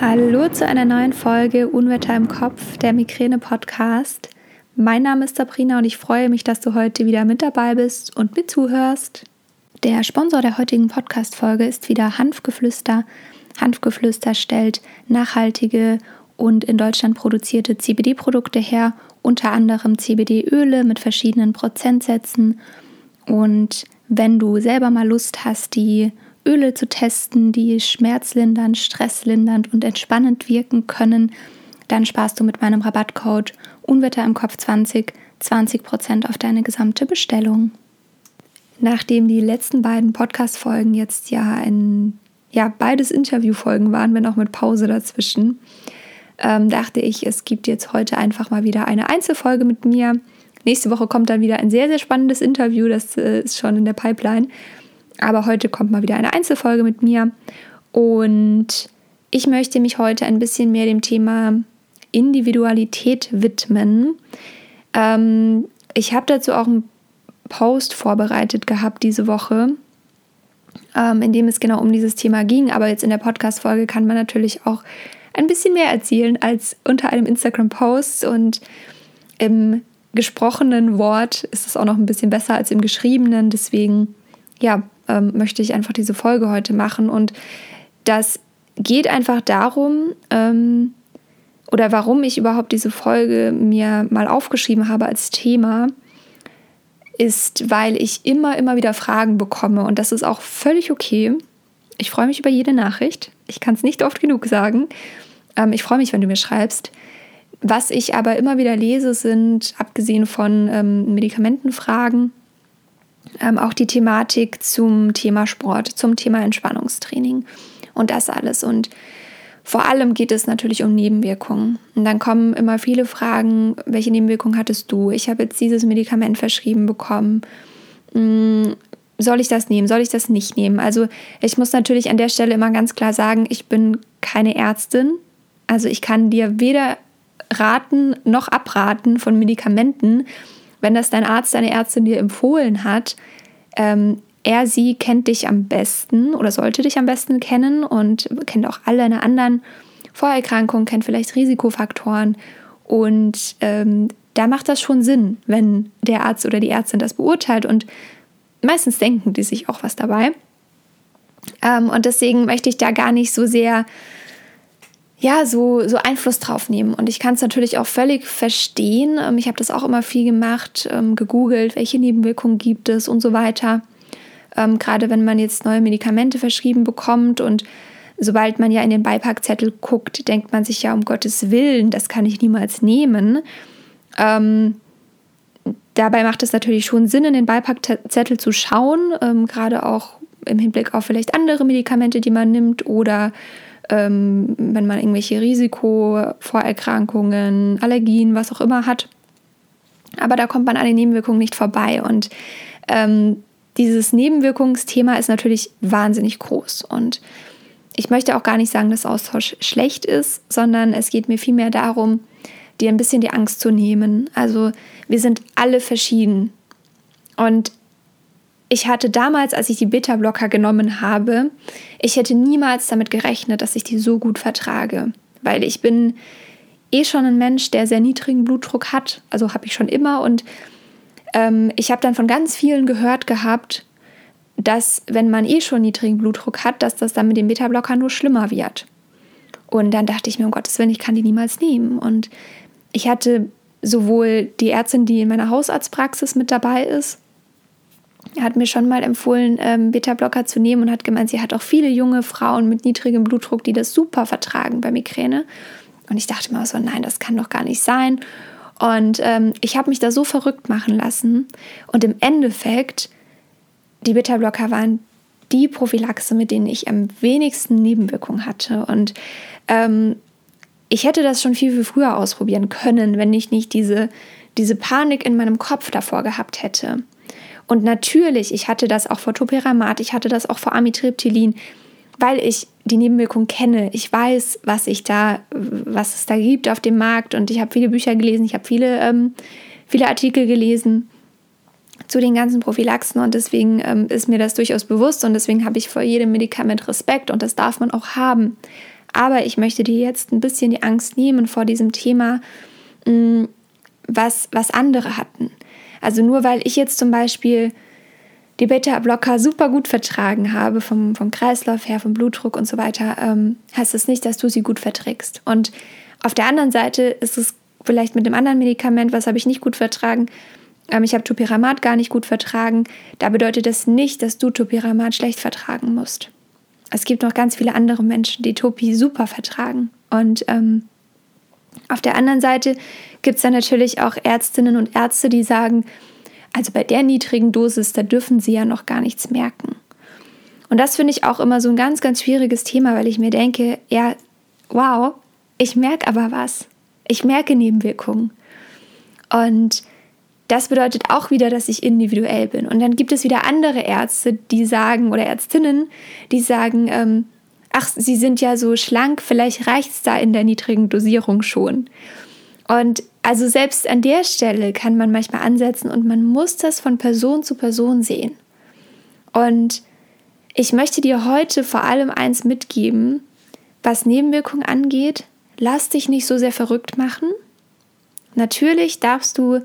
Hallo zu einer neuen Folge Unwetter im Kopf, der Migräne-Podcast. Mein Name ist Sabrina und ich freue mich, dass du heute wieder mit dabei bist und mit zuhörst. Der Sponsor der heutigen Podcast-Folge ist wieder Hanfgeflüster. Hanfgeflüster stellt nachhaltige und in Deutschland produzierte CBD-Produkte her, unter anderem CBD-Öle mit verschiedenen Prozentsätzen. Und wenn du selber mal Lust hast, die Öle zu testen, die schmerzlindernd, stresslindernd und entspannend wirken können, dann sparst du mit meinem Rabattcode Unwetter im Kopf 20 20% auf deine gesamte Bestellung. Nachdem die letzten beiden Podcast-Folgen jetzt ja ein, ja, beides Interviewfolgen waren, wenn auch mit Pause dazwischen, ähm, dachte ich, es gibt jetzt heute einfach mal wieder eine Einzelfolge mit mir. Nächste Woche kommt dann wieder ein sehr, sehr spannendes Interview, das äh, ist schon in der Pipeline. Aber heute kommt mal wieder eine Einzelfolge mit mir und ich möchte mich heute ein bisschen mehr dem Thema Individualität widmen. Ähm, ich habe dazu auch einen Post vorbereitet gehabt diese Woche, ähm, in dem es genau um dieses Thema ging. Aber jetzt in der Podcast-Folge kann man natürlich auch ein bisschen mehr erzählen als unter einem Instagram-Post und im gesprochenen Wort ist es auch noch ein bisschen besser als im geschriebenen. Deswegen, ja, ähm, möchte ich einfach diese Folge heute machen. Und das geht einfach darum, ähm, oder warum ich überhaupt diese Folge mir mal aufgeschrieben habe als Thema, ist, weil ich immer, immer wieder Fragen bekomme. Und das ist auch völlig okay. Ich freue mich über jede Nachricht. Ich kann es nicht oft genug sagen. Ähm, ich freue mich, wenn du mir schreibst. Was ich aber immer wieder lese, sind, abgesehen von ähm, Medikamentenfragen, ähm, auch die Thematik zum Thema Sport, zum Thema Entspannungstraining und das alles. Und vor allem geht es natürlich um Nebenwirkungen. Und dann kommen immer viele Fragen, welche Nebenwirkungen hattest du? Ich habe jetzt dieses Medikament verschrieben bekommen. Hm, soll ich das nehmen? Soll ich das nicht nehmen? Also ich muss natürlich an der Stelle immer ganz klar sagen, ich bin keine Ärztin. Also ich kann dir weder raten noch abraten von Medikamenten wenn das dein Arzt, deine Ärztin dir empfohlen hat, ähm, er, sie kennt dich am besten oder sollte dich am besten kennen und kennt auch alle deine anderen Vorerkrankungen, kennt vielleicht Risikofaktoren. Und ähm, da macht das schon Sinn, wenn der Arzt oder die Ärztin das beurteilt. Und meistens denken die sich auch was dabei. Ähm, und deswegen möchte ich da gar nicht so sehr ja, so, so Einfluss drauf nehmen. Und ich kann es natürlich auch völlig verstehen. Ähm, ich habe das auch immer viel gemacht, ähm, gegoogelt, welche Nebenwirkungen gibt es und so weiter. Ähm, gerade wenn man jetzt neue Medikamente verschrieben bekommt und sobald man ja in den Beipackzettel guckt, denkt man sich ja, um Gottes Willen, das kann ich niemals nehmen. Ähm, dabei macht es natürlich schon Sinn, in den Beipackzettel zu schauen, ähm, gerade auch im Hinblick auf vielleicht andere Medikamente, die man nimmt oder ähm, wenn man irgendwelche Risikovorerkrankungen, Allergien, was auch immer hat. Aber da kommt man an den Nebenwirkungen nicht vorbei. Und ähm, dieses Nebenwirkungsthema ist natürlich wahnsinnig groß. Und ich möchte auch gar nicht sagen, dass Austausch schlecht ist, sondern es geht mir vielmehr darum, dir ein bisschen die Angst zu nehmen. Also wir sind alle verschieden. Und ich hatte damals, als ich die Beta-Blocker genommen habe, ich hätte niemals damit gerechnet, dass ich die so gut vertrage. Weil ich bin eh schon ein Mensch, der sehr niedrigen Blutdruck hat. Also habe ich schon immer. Und ähm, ich habe dann von ganz vielen gehört gehabt, dass wenn man eh schon niedrigen Blutdruck hat, dass das dann mit dem Beta-Blocker nur schlimmer wird. Und dann dachte ich mir, um Gottes Willen, ich kann die niemals nehmen. Und ich hatte sowohl die Ärztin, die in meiner Hausarztpraxis mit dabei ist, hat mir schon mal empfohlen, ähm, Beta-Blocker zu nehmen und hat gemeint, sie hat auch viele junge Frauen mit niedrigem Blutdruck, die das super vertragen bei Migräne. Und ich dachte mir so, nein, das kann doch gar nicht sein. Und ähm, ich habe mich da so verrückt machen lassen. Und im Endeffekt, die Beta-Blocker waren die Prophylaxe, mit denen ich am wenigsten Nebenwirkungen hatte. Und ähm, ich hätte das schon viel, viel früher ausprobieren können, wenn ich nicht diese, diese Panik in meinem Kopf davor gehabt hätte. Und natürlich, ich hatte das auch vor Topiramat, ich hatte das auch vor Amitriptylin, weil ich die Nebenwirkung kenne. Ich weiß, was ich da, was es da gibt auf dem Markt und ich habe viele Bücher gelesen, ich habe viele, ähm, viele Artikel gelesen zu den ganzen Prophylaxen und deswegen ähm, ist mir das durchaus bewusst und deswegen habe ich vor jedem Medikament Respekt und das darf man auch haben. Aber ich möchte dir jetzt ein bisschen die Angst nehmen vor diesem Thema, mm, was, was andere hatten. Also nur weil ich jetzt zum Beispiel die Beta-Blocker super gut vertragen habe, vom, vom Kreislauf her, vom Blutdruck und so weiter, ähm, heißt das nicht, dass du sie gut verträgst. Und auf der anderen Seite ist es vielleicht mit dem anderen Medikament, was habe ich nicht gut vertragen, ähm, ich habe Topiramat gar nicht gut vertragen, da bedeutet das nicht, dass du Topiramat schlecht vertragen musst. Es gibt noch ganz viele andere Menschen, die Topi super vertragen. Und ähm, auf der anderen Seite gibt es dann natürlich auch Ärztinnen und Ärzte, die sagen, also bei der niedrigen Dosis, da dürfen sie ja noch gar nichts merken. Und das finde ich auch immer so ein ganz, ganz schwieriges Thema, weil ich mir denke, ja, wow, ich merke aber was. Ich merke Nebenwirkungen. Und das bedeutet auch wieder, dass ich individuell bin. Und dann gibt es wieder andere Ärzte, die sagen, oder Ärztinnen, die sagen, ähm, ach, sie sind ja so schlank, vielleicht reicht es da in der niedrigen Dosierung schon. Und also selbst an der Stelle kann man manchmal ansetzen und man muss das von Person zu Person sehen. Und ich möchte dir heute vor allem eins mitgeben, was Nebenwirkungen angeht. Lass dich nicht so sehr verrückt machen. Natürlich darfst du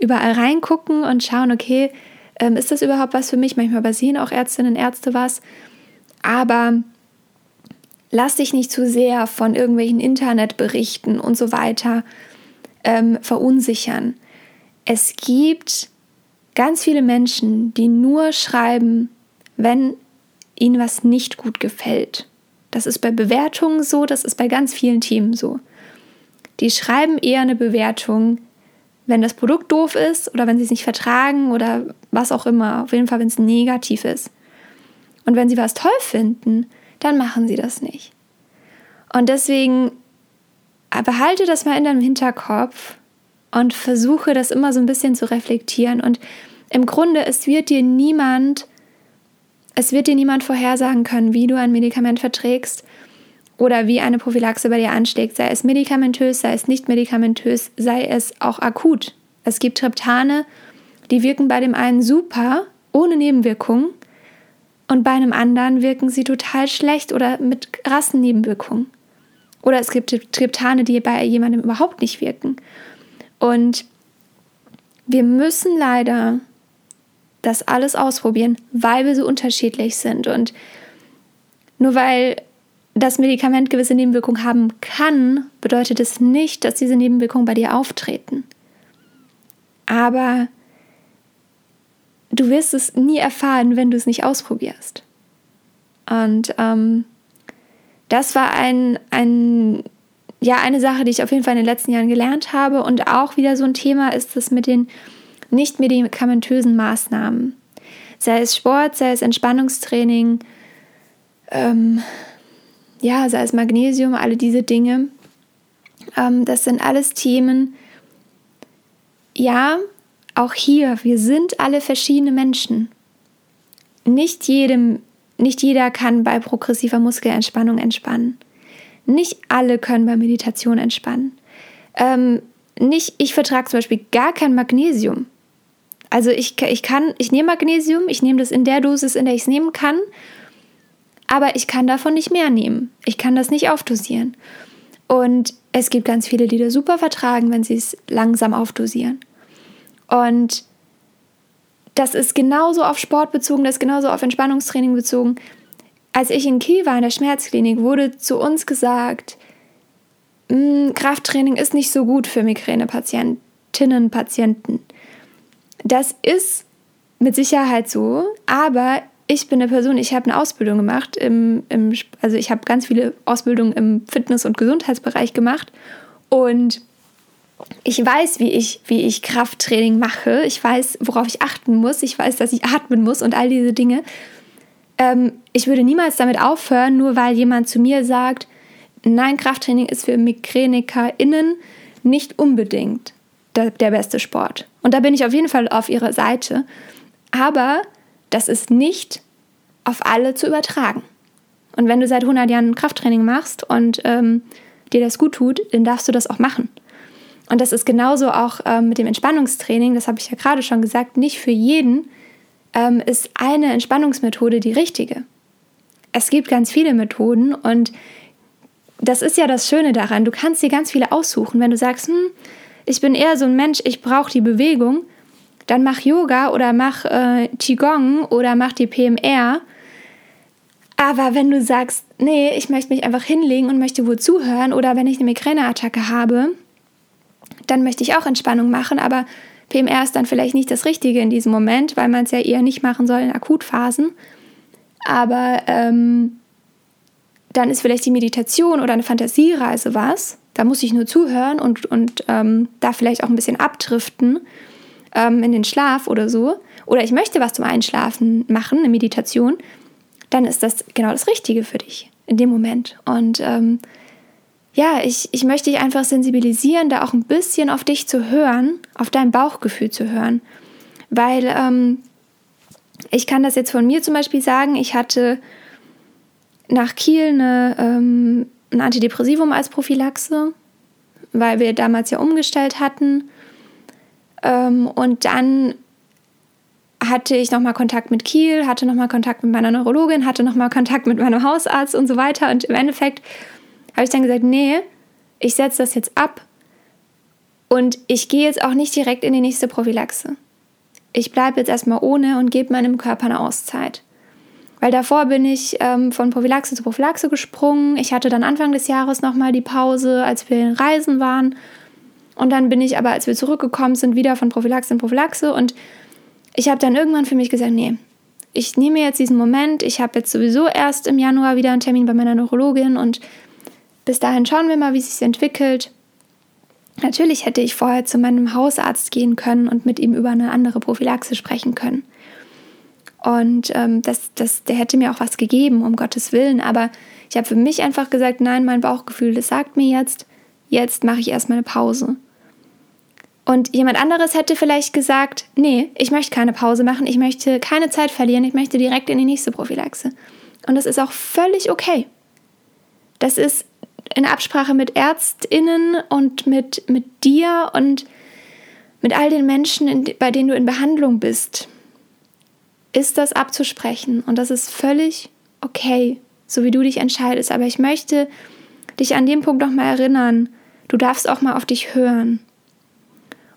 überall reingucken und schauen, okay, ähm, ist das überhaupt was für mich? Manchmal übersehen auch Ärztinnen und Ärzte was. Aber lass dich nicht zu sehr von irgendwelchen Internetberichten und so weiter ähm, verunsichern. Es gibt ganz viele Menschen, die nur schreiben, wenn ihnen was nicht gut gefällt. Das ist bei Bewertungen so, das ist bei ganz vielen Themen so. Die schreiben eher eine Bewertung, wenn das Produkt doof ist oder wenn sie es nicht vertragen oder was auch immer. Auf jeden Fall, wenn es negativ ist. Und wenn sie was toll finden, dann machen sie das nicht. Und deswegen behalte das mal in deinem Hinterkopf und versuche das immer so ein bisschen zu reflektieren. Und im Grunde, es wird dir niemand, es wird dir niemand vorhersagen können, wie du ein Medikament verträgst oder wie eine Prophylaxe bei dir anschlägt, sei es medikamentös, sei es nicht medikamentös, sei es auch akut. Es gibt Triptane, die wirken bei dem einen super, ohne Nebenwirkungen, und bei einem anderen wirken sie total schlecht oder mit krassen Nebenwirkungen. Oder es gibt Triptane, die bei jemandem überhaupt nicht wirken. Und wir müssen leider das alles ausprobieren, weil wir so unterschiedlich sind. Und nur weil das Medikament gewisse Nebenwirkungen haben kann, bedeutet es nicht, dass diese Nebenwirkungen bei dir auftreten. Aber du wirst es nie erfahren, wenn du es nicht ausprobierst. Und ähm, das war ein, ein, ja, eine Sache, die ich auf jeden Fall in den letzten Jahren gelernt habe. Und auch wieder so ein Thema ist das mit den nicht medikamentösen Maßnahmen. Sei es Sport, sei es Entspannungstraining, ähm, ja, sei es Magnesium, alle diese Dinge. Ähm, das sind alles Themen. Ja, auch hier, wir sind alle verschiedene Menschen. Nicht jedem nicht jeder kann bei progressiver Muskelentspannung entspannen. Nicht alle können bei Meditation entspannen. Ähm, nicht, ich vertrage zum Beispiel gar kein Magnesium. Also ich, ich kann, ich nehme Magnesium, ich nehme das in der Dosis, in der ich es nehmen kann, aber ich kann davon nicht mehr nehmen. Ich kann das nicht aufdosieren. Und es gibt ganz viele, die das super vertragen, wenn sie es langsam aufdosieren. Und das ist genauso auf Sport bezogen, das ist genauso auf Entspannungstraining bezogen. Als ich in Kiel war in der Schmerzklinik, wurde zu uns gesagt, hm, Krafttraining ist nicht so gut für Migränepatientinnen, Patienten. Das ist mit Sicherheit so, aber ich bin eine Person, ich habe eine Ausbildung gemacht, im, im also ich habe ganz viele Ausbildungen im Fitness- und Gesundheitsbereich gemacht und ich weiß, wie ich, wie ich Krafttraining mache. Ich weiß, worauf ich achten muss. Ich weiß, dass ich atmen muss und all diese Dinge. Ähm, ich würde niemals damit aufhören, nur weil jemand zu mir sagt, nein, Krafttraining ist für MigränikerInnen nicht unbedingt der, der beste Sport. Und da bin ich auf jeden Fall auf ihrer Seite. Aber das ist nicht auf alle zu übertragen. Und wenn du seit 100 Jahren Krafttraining machst und ähm, dir das gut tut, dann darfst du das auch machen. Und das ist genauso auch ähm, mit dem Entspannungstraining, das habe ich ja gerade schon gesagt, nicht für jeden ähm, ist eine Entspannungsmethode die richtige. Es gibt ganz viele Methoden und das ist ja das Schöne daran. Du kannst dir ganz viele aussuchen. Wenn du sagst, hm, ich bin eher so ein Mensch, ich brauche die Bewegung, dann mach Yoga oder mach äh, Qigong oder mach die PMR. Aber wenn du sagst, nee, ich möchte mich einfach hinlegen und möchte wohl zuhören oder wenn ich eine Migräneattacke habe, dann möchte ich auch Entspannung machen, aber PMR ist dann vielleicht nicht das Richtige in diesem Moment, weil man es ja eher nicht machen soll in Akutphasen. Aber ähm, dann ist vielleicht die Meditation oder eine Fantasiereise was. Da muss ich nur zuhören und, und ähm, da vielleicht auch ein bisschen abdriften ähm, in den Schlaf oder so. Oder ich möchte was zum Einschlafen machen, eine Meditation. Dann ist das genau das Richtige für dich in dem Moment. Und ähm, ja, ich, ich möchte dich einfach sensibilisieren, da auch ein bisschen auf dich zu hören, auf dein Bauchgefühl zu hören. Weil ähm, ich kann das jetzt von mir zum Beispiel sagen, ich hatte nach Kiel eine, ähm, ein Antidepressivum als Prophylaxe, weil wir damals ja umgestellt hatten. Ähm, und dann hatte ich nochmal Kontakt mit Kiel, hatte nochmal Kontakt mit meiner Neurologin, hatte nochmal Kontakt mit meinem Hausarzt und so weiter. Und im Endeffekt habe ich dann gesagt, nee, ich setze das jetzt ab und ich gehe jetzt auch nicht direkt in die nächste Prophylaxe. Ich bleibe jetzt erstmal ohne und gebe meinem Körper eine Auszeit. Weil davor bin ich ähm, von Prophylaxe zu Prophylaxe gesprungen. Ich hatte dann Anfang des Jahres nochmal die Pause, als wir in Reisen waren. Und dann bin ich aber, als wir zurückgekommen sind, wieder von Prophylaxe in Prophylaxe. Und ich habe dann irgendwann für mich gesagt, nee, ich nehme jetzt diesen Moment. Ich habe jetzt sowieso erst im Januar wieder einen Termin bei meiner Neurologin und bis dahin schauen wir mal, wie es sich entwickelt. Natürlich hätte ich vorher zu meinem Hausarzt gehen können und mit ihm über eine andere Prophylaxe sprechen können. Und ähm, das, das, der hätte mir auch was gegeben, um Gottes Willen. Aber ich habe für mich einfach gesagt, nein, mein Bauchgefühl, das sagt mir jetzt, jetzt mache ich erstmal eine Pause. Und jemand anderes hätte vielleicht gesagt, nee, ich möchte keine Pause machen, ich möchte keine Zeit verlieren, ich möchte direkt in die nächste Prophylaxe. Und das ist auch völlig okay. Das ist in Absprache mit ÄrztInnen und mit, mit dir und mit all den Menschen, in, bei denen du in Behandlung bist, ist das abzusprechen. Und das ist völlig okay, so wie du dich entscheidest. Aber ich möchte dich an dem Punkt nochmal erinnern, du darfst auch mal auf dich hören.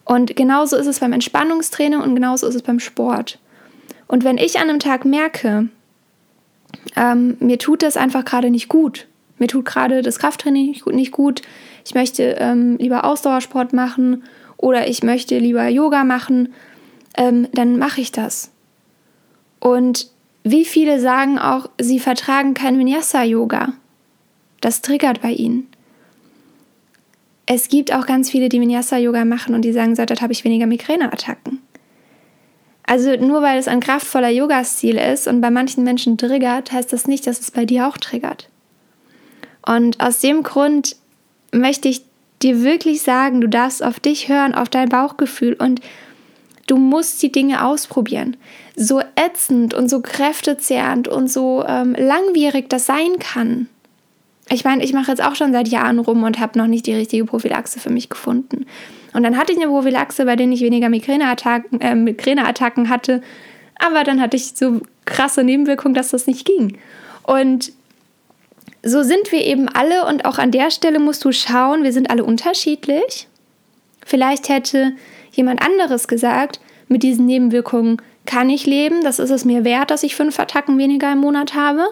Und genauso ist es beim Entspannungstraining und genauso ist es beim Sport. Und wenn ich an einem Tag merke, ähm, mir tut das einfach gerade nicht gut, mir tut gerade das Krafttraining nicht gut, ich möchte ähm, lieber Ausdauersport machen oder ich möchte lieber Yoga machen, ähm, dann mache ich das. Und wie viele sagen auch, sie vertragen kein Vinyasa-Yoga. Das triggert bei ihnen. Es gibt auch ganz viele, die Vinyasa-Yoga machen und die sagen, seit habe ich weniger Migräneattacken. Also nur weil es ein kraftvoller Yoga-Stil ist und bei manchen Menschen triggert, heißt das nicht, dass es bei dir auch triggert. Und aus dem Grund möchte ich dir wirklich sagen, du darfst auf dich hören, auf dein Bauchgefühl und du musst die Dinge ausprobieren. So ätzend und so kräftezehrend und so ähm, langwierig das sein kann. Ich meine, ich mache jetzt auch schon seit Jahren rum und habe noch nicht die richtige Prophylaxe für mich gefunden. Und dann hatte ich eine Prophylaxe, bei der ich weniger Migräneattacken, äh, Migräneattacken hatte. Aber dann hatte ich so krasse Nebenwirkungen, dass das nicht ging. Und so sind wir eben alle und auch an der Stelle musst du schauen, wir sind alle unterschiedlich. Vielleicht hätte jemand anderes gesagt, mit diesen Nebenwirkungen kann ich leben, das ist es mir wert, dass ich fünf Attacken weniger im Monat habe.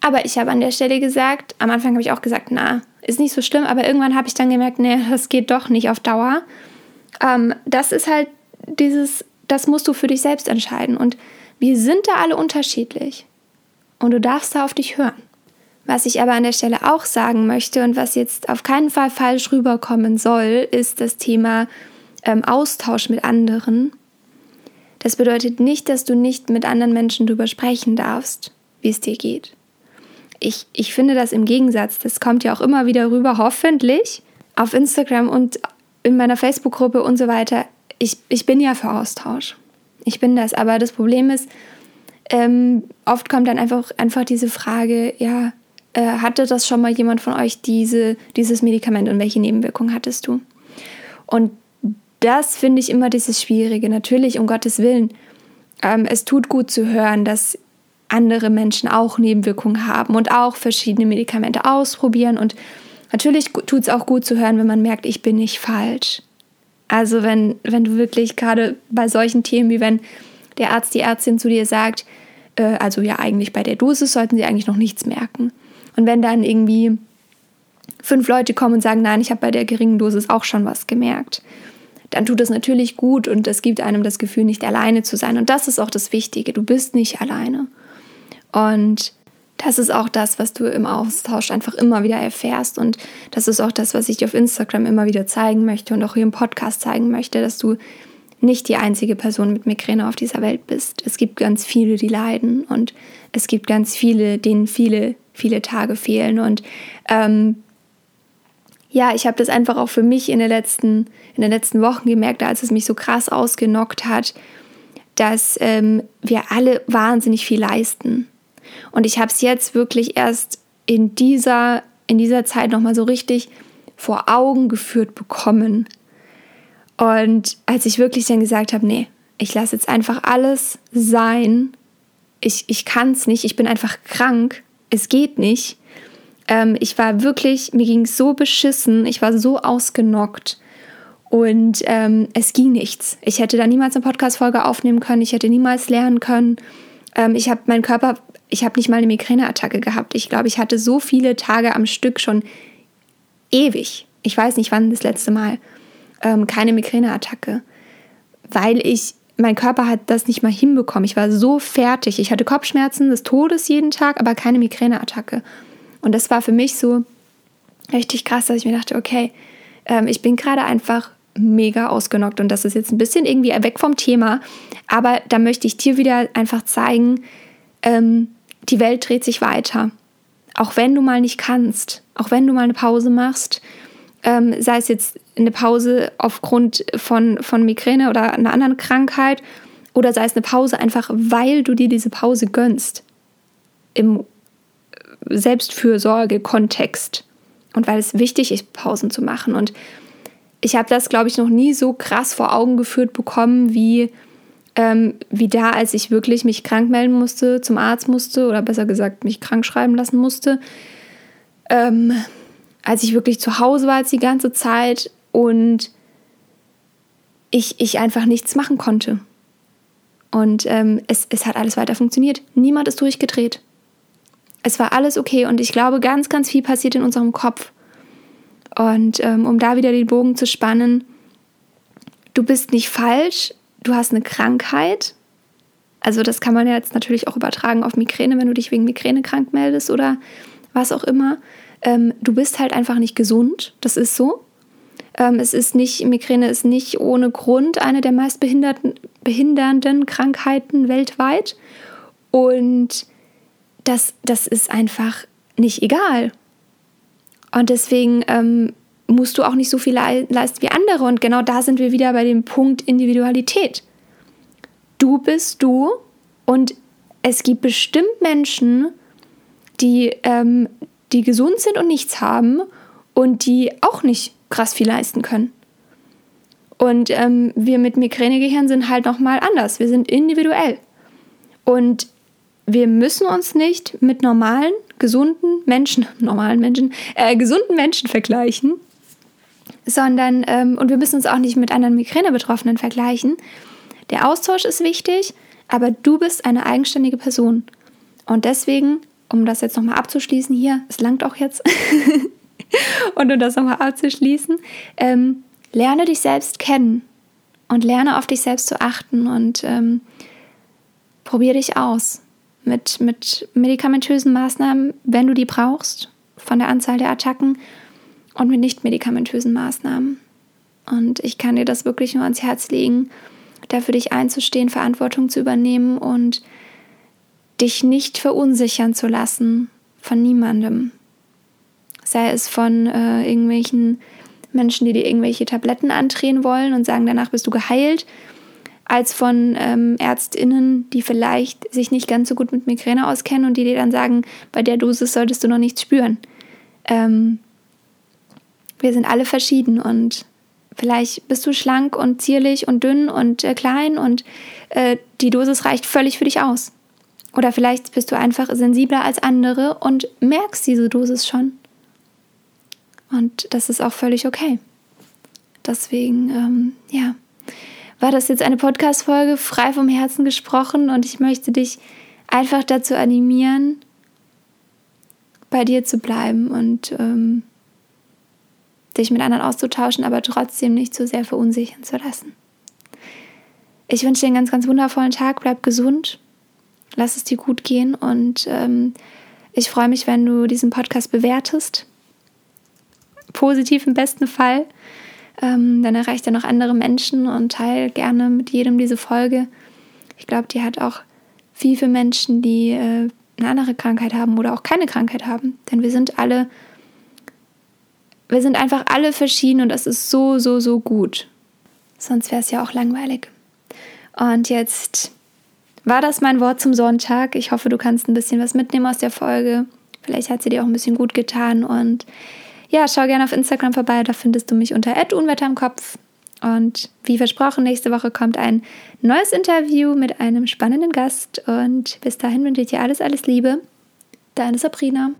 Aber ich habe an der Stelle gesagt, am Anfang habe ich auch gesagt, na, ist nicht so schlimm, aber irgendwann habe ich dann gemerkt, nee, das geht doch nicht auf Dauer. Ähm, das ist halt dieses, das musst du für dich selbst entscheiden. Und wir sind da alle unterschiedlich. Und du darfst da auf dich hören. Was ich aber an der Stelle auch sagen möchte und was jetzt auf keinen Fall falsch rüberkommen soll, ist das Thema ähm, Austausch mit anderen. Das bedeutet nicht, dass du nicht mit anderen Menschen darüber sprechen darfst, wie es dir geht. Ich, ich finde das im Gegensatz, das kommt ja auch immer wieder rüber, hoffentlich, auf Instagram und in meiner Facebook-Gruppe und so weiter. Ich, ich bin ja für Austausch. Ich bin das. Aber das Problem ist, ähm, oft kommt dann einfach, einfach diese Frage, ja, äh, hatte das schon mal jemand von euch, diese, dieses Medikament und welche Nebenwirkungen hattest du? Und das finde ich immer dieses Schwierige. Natürlich, um Gottes Willen, ähm, es tut gut zu hören, dass andere Menschen auch Nebenwirkungen haben und auch verschiedene Medikamente ausprobieren. Und natürlich tut es auch gut zu hören, wenn man merkt, ich bin nicht falsch. Also wenn, wenn du wirklich gerade bei solchen Themen, wie wenn der Arzt, die Ärztin zu dir sagt, äh, also ja eigentlich bei der Dosis sollten sie eigentlich noch nichts merken. Und wenn dann irgendwie fünf Leute kommen und sagen, nein, ich habe bei der geringen Dosis auch schon was gemerkt, dann tut es natürlich gut und es gibt einem das Gefühl, nicht alleine zu sein. Und das ist auch das Wichtige, du bist nicht alleine. Und das ist auch das, was du im Austausch einfach immer wieder erfährst. Und das ist auch das, was ich dir auf Instagram immer wieder zeigen möchte und auch hier im Podcast zeigen möchte, dass du nicht die einzige Person mit Migräne auf dieser Welt bist. Es gibt ganz viele, die leiden und es gibt ganz viele, denen viele, viele Tage fehlen. Und ähm, ja, ich habe das einfach auch für mich in, der letzten, in den letzten Wochen gemerkt, als es mich so krass ausgenockt hat, dass ähm, wir alle wahnsinnig viel leisten. Und ich habe es jetzt wirklich erst in dieser, in dieser Zeit nochmal so richtig vor Augen geführt bekommen. Und als ich wirklich dann gesagt habe, nee, ich lasse jetzt einfach alles sein, ich, ich kann es nicht, ich bin einfach krank, es geht nicht. Ähm, ich war wirklich, mir ging so beschissen, ich war so ausgenockt und ähm, es ging nichts. Ich hätte da niemals eine Podcast-Folge aufnehmen können, ich hätte niemals lernen können. Ähm, ich habe meinen Körper ich habe nicht mal eine Migräneattacke gehabt. Ich glaube, ich hatte so viele Tage am Stück schon ewig. Ich weiß nicht, wann das letzte Mal. Ähm, keine Migräneattacke. Weil ich, mein Körper hat das nicht mal hinbekommen. Ich war so fertig. Ich hatte Kopfschmerzen des Todes jeden Tag, aber keine Migräneattacke. Und das war für mich so richtig krass, dass ich mir dachte, okay, ähm, ich bin gerade einfach mega ausgenockt und das ist jetzt ein bisschen irgendwie weg vom Thema, aber da möchte ich dir wieder einfach zeigen, ähm, die Welt dreht sich weiter. Auch wenn du mal nicht kannst, auch wenn du mal eine Pause machst, ähm, sei es jetzt eine Pause aufgrund von, von Migräne oder einer anderen Krankheit oder sei es eine Pause einfach, weil du dir diese Pause gönnst. Im Selbstfürsorge-Kontext. Und weil es wichtig ist, Pausen zu machen. Und ich habe das, glaube ich, noch nie so krass vor Augen geführt bekommen, wie ähm, wie da, als ich wirklich mich krank melden musste, zum Arzt musste oder besser gesagt mich krank schreiben lassen musste. Ähm, als ich wirklich zu Hause war jetzt die ganze Zeit und ich, ich einfach nichts machen konnte. Und ähm, es, es hat alles weiter funktioniert. Niemand ist durchgedreht. Es war alles okay und ich glaube, ganz, ganz viel passiert in unserem Kopf. Und ähm, um da wieder den Bogen zu spannen, du bist nicht falsch, du hast eine Krankheit. Also das kann man ja jetzt natürlich auch übertragen auf Migräne, wenn du dich wegen Migräne krank meldest oder was auch immer. Ähm, du bist halt einfach nicht gesund. Das ist so. Ähm, es ist nicht, Migräne ist nicht ohne Grund eine der meist behindernden Krankheiten weltweit. Und das, das ist einfach nicht egal. Und deswegen ähm, musst du auch nicht so viel leisten wie andere. Und genau da sind wir wieder bei dem Punkt Individualität. Du bist du und es gibt bestimmt Menschen, die, ähm, die gesund sind und nichts haben und die auch nicht krass viel leisten können. Und ähm, wir mit Migränegehirn sind halt nochmal anders. Wir sind individuell. Und wir müssen uns nicht mit normalen, gesunden Menschen, normalen Menschen, äh, gesunden Menschen vergleichen, sondern, ähm, und wir müssen uns auch nicht mit anderen Migräne-Betroffenen vergleichen. Der Austausch ist wichtig, aber du bist eine eigenständige Person. Und deswegen, um das jetzt nochmal abzuschließen, hier, es langt auch jetzt, und um das nochmal abzuschließen, ähm, lerne dich selbst kennen und lerne auf dich selbst zu achten und ähm, probiere dich aus mit, mit medikamentösen Maßnahmen, wenn du die brauchst, von der Anzahl der Attacken und mit nicht-medikamentösen Maßnahmen. Und ich kann dir das wirklich nur ans Herz legen, da für dich einzustehen, Verantwortung zu übernehmen und dich nicht verunsichern zu lassen von niemandem. Sei es von äh, irgendwelchen Menschen, die dir irgendwelche Tabletten andrehen wollen und sagen, danach bist du geheilt, als von ähm, Ärztinnen, die vielleicht sich nicht ganz so gut mit Migräne auskennen und die dir dann sagen, bei der Dosis solltest du noch nichts spüren. Ähm, wir sind alle verschieden und vielleicht bist du schlank und zierlich und dünn und äh, klein und äh, die Dosis reicht völlig für dich aus. Oder vielleicht bist du einfach sensibler als andere und merkst diese Dosis schon. Das ist auch völlig okay. Deswegen, ähm, ja, war das jetzt eine Podcast-Folge frei vom Herzen gesprochen und ich möchte dich einfach dazu animieren, bei dir zu bleiben und ähm, dich mit anderen auszutauschen, aber trotzdem nicht zu sehr verunsichern zu lassen. Ich wünsche dir einen ganz, ganz wundervollen Tag. Bleib gesund. Lass es dir gut gehen. Und ähm, ich freue mich, wenn du diesen Podcast bewertest. Positiv im besten Fall. Ähm, dann erreicht er noch andere Menschen und teile gerne mit jedem diese Folge. Ich glaube, die hat auch viel für Menschen, die äh, eine andere Krankheit haben oder auch keine Krankheit haben. Denn wir sind alle, wir sind einfach alle verschieden und das ist so, so, so gut. Sonst wäre es ja auch langweilig. Und jetzt war das mein Wort zum Sonntag. Ich hoffe, du kannst ein bisschen was mitnehmen aus der Folge. Vielleicht hat sie dir auch ein bisschen gut getan. Und ja, schau gerne auf Instagram vorbei. Da findest du mich unter Unwetter im Kopf. Und wie versprochen, nächste Woche kommt ein neues Interview mit einem spannenden Gast. Und bis dahin wünsche ich dir alles, alles Liebe. Deine Sabrina.